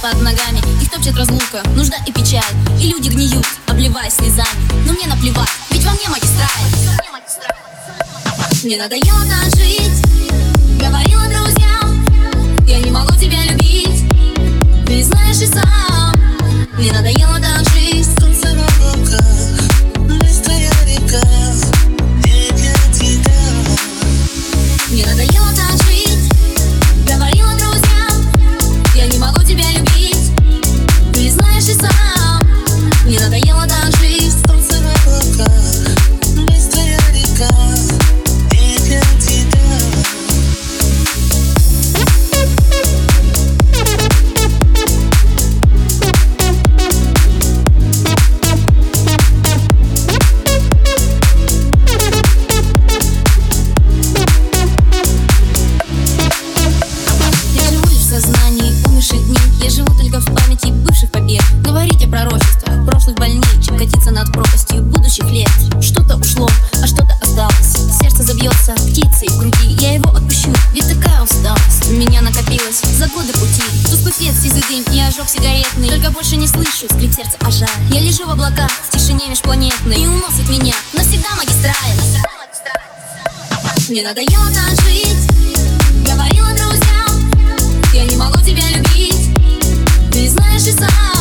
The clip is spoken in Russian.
под ногами Их топчет разлука, нужда и печаль. И люди гниют, обливаясь слезами. Но мне наплевать, ведь во мне магистраль. Мне надоело так в памяти бывших побед. Говорить о пророчествах прошлых больней Чем катиться над пропастью будущих лет. Что-то ушло, а что-то осталось. Сердце забьется птицей в груди. Я его отпущу, ведь такая усталость У меня накопилось за годы пути. Тусклый свет, сизый дым и ожог сигаретный. Только больше не слышу скрип сердца о жар Я лежу в облаках, в тишине межпланетной. И уносит меня навсегда магистраль. Мне надоело так жить. Говорила друзьям Я не могу тебя любить she's a